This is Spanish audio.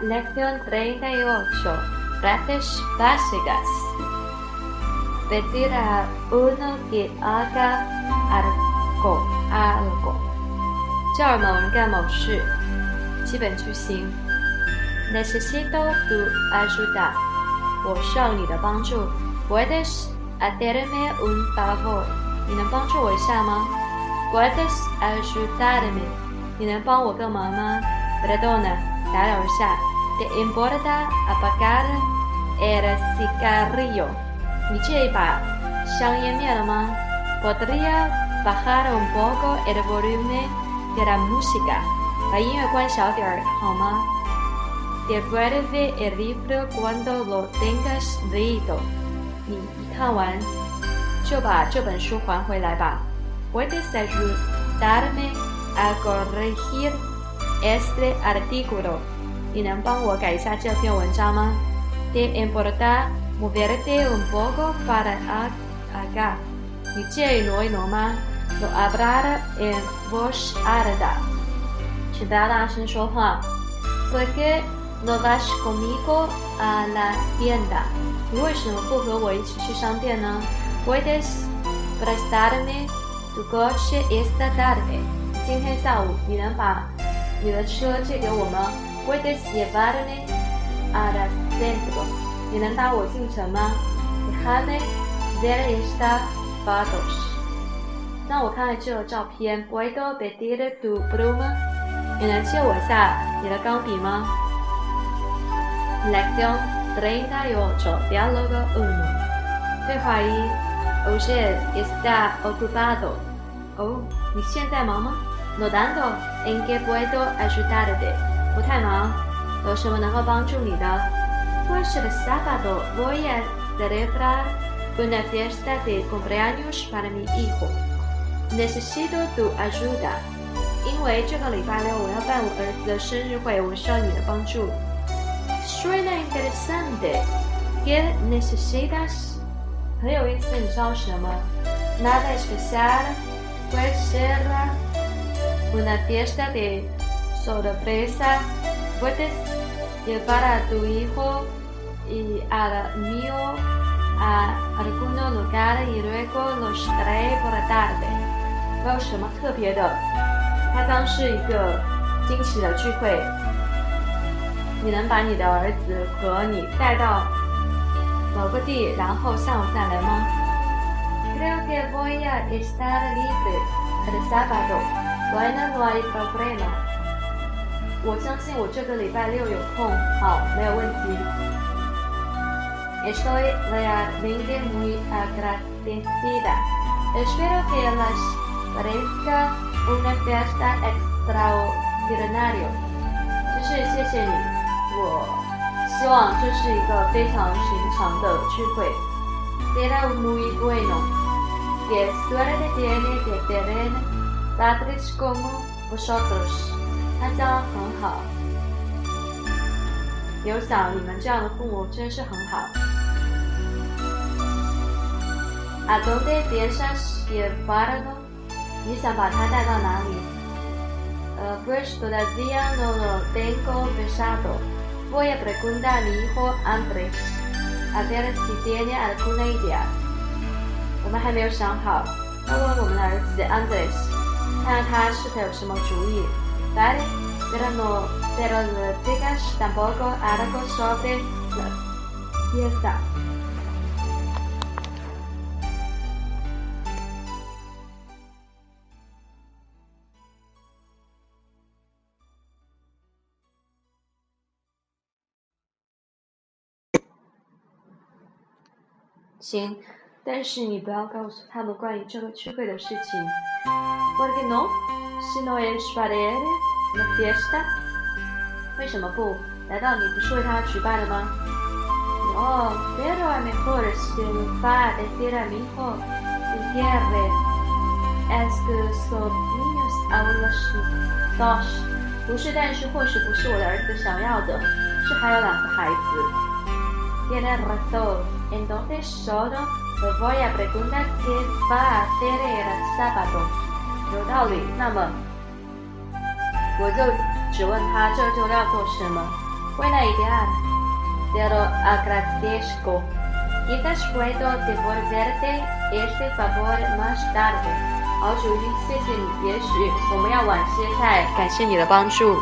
Lección 38. Frases básicas. Pedir a uno que haga algo. algo. 叫某人干某事。基本句型。Necesito tu ayuda. 我需要你的帮助。Puedes hacerme un favor. 你能帮助我一下吗？Puedes ayudarme. 你能帮我个忙吗？Perdona. ¿Te importa apagar el cigarrillo? ¿Podría bajar un poco el volumen de la música? Devuelve el libro cuando lo tengas leído. ¿Puedes ayudarme a corregir este artículo? 你能帮我改一下这篇文章吗？¿Te importa moverte un poco para acá？你介意挪一挪吗？No hablar en voz alta，请不要大声说话。¿Por qué no vas conmigo a la tienda？你为什么不和我一起去商店呢？¿Puedes prestarme tu coche esta tarde？今天下午你能把 你的车借给我吗？Puedes llevarme al centro？你能带我进城吗？Déjame ver estas fotos。让我看看这个照片。¿Puedo pedir tu pluma？你能借我一下你的钢笔吗？Lección treinta y ocho. Diálogo uno. 对话一。Usted está ocupado. 哦，你现在忙吗 ？No tanto. ¿En qué puedo ayudarte？不太忙，有什么能够帮助你的？Pues el sábado voy a celebrar una fiesta de cumpleaños para mi hijo. Necesito tu ayuda. 因为这个礼拜六我要办我儿子的生日会，我需要你的帮助。Suena interesante. ¿Qué necesitas? 很有意思，你知道什么？Nada especial. Puede ser una fiesta de sorpresa, puedes llevar a tu hijo y al mío a algún lugar y luego los trae por la tarde. 没有什么特别的，它将是一个惊喜的聚会。你能把你的儿子和你带到某个地，然后下午再来吗？Creo que voy a estar libre el sábado. Bueno, no hay problema. 我相信我这个礼拜六有空，好，没有问题。Estoy realmente muy agradecida. Espero que les parezca una fiesta extraordinaria. 就是谢谢你，我希望这是一个非常寻常的聚会。Será muy bueno. Que suerte tiene de tener padres como vosotros. 他将很好，有想你们这样的父母真是很好。¿A dónde piensas llevarlo？你想把他带到哪里？呃，Pues todavía no lo tengo pensado. Voy a preguntar a mi hijo Andrés a ver si tiene alguna idea. 我们还没有想好，要问我们的儿子 Andrés， 看看他是否有什么主意。Vale, pero no, pero no digas tampoco algo sobre la fiesta. 行，但是你不要告诉他们关于这个聚会的事情。¿Por qué no? Si no es para él la fiesta. 为什么不？难道你不是为他举办的吗？No, pero a mejor si va a decir a mi hijo si quiere. Es que son niños aún los dos. 不是，但是或许不是我的儿子想要的，是还有两个孩子。Tiene razón. Entonces solo le voy a preguntar qué va a hacer el sábado. 有道理，那么我就只问他这就要做什么。Buena idea. Te lo agradezco. Quizás puedo devolverte este favor más tarde. 好，主，谢谢你。也许我们要晚些再感谢你的帮助。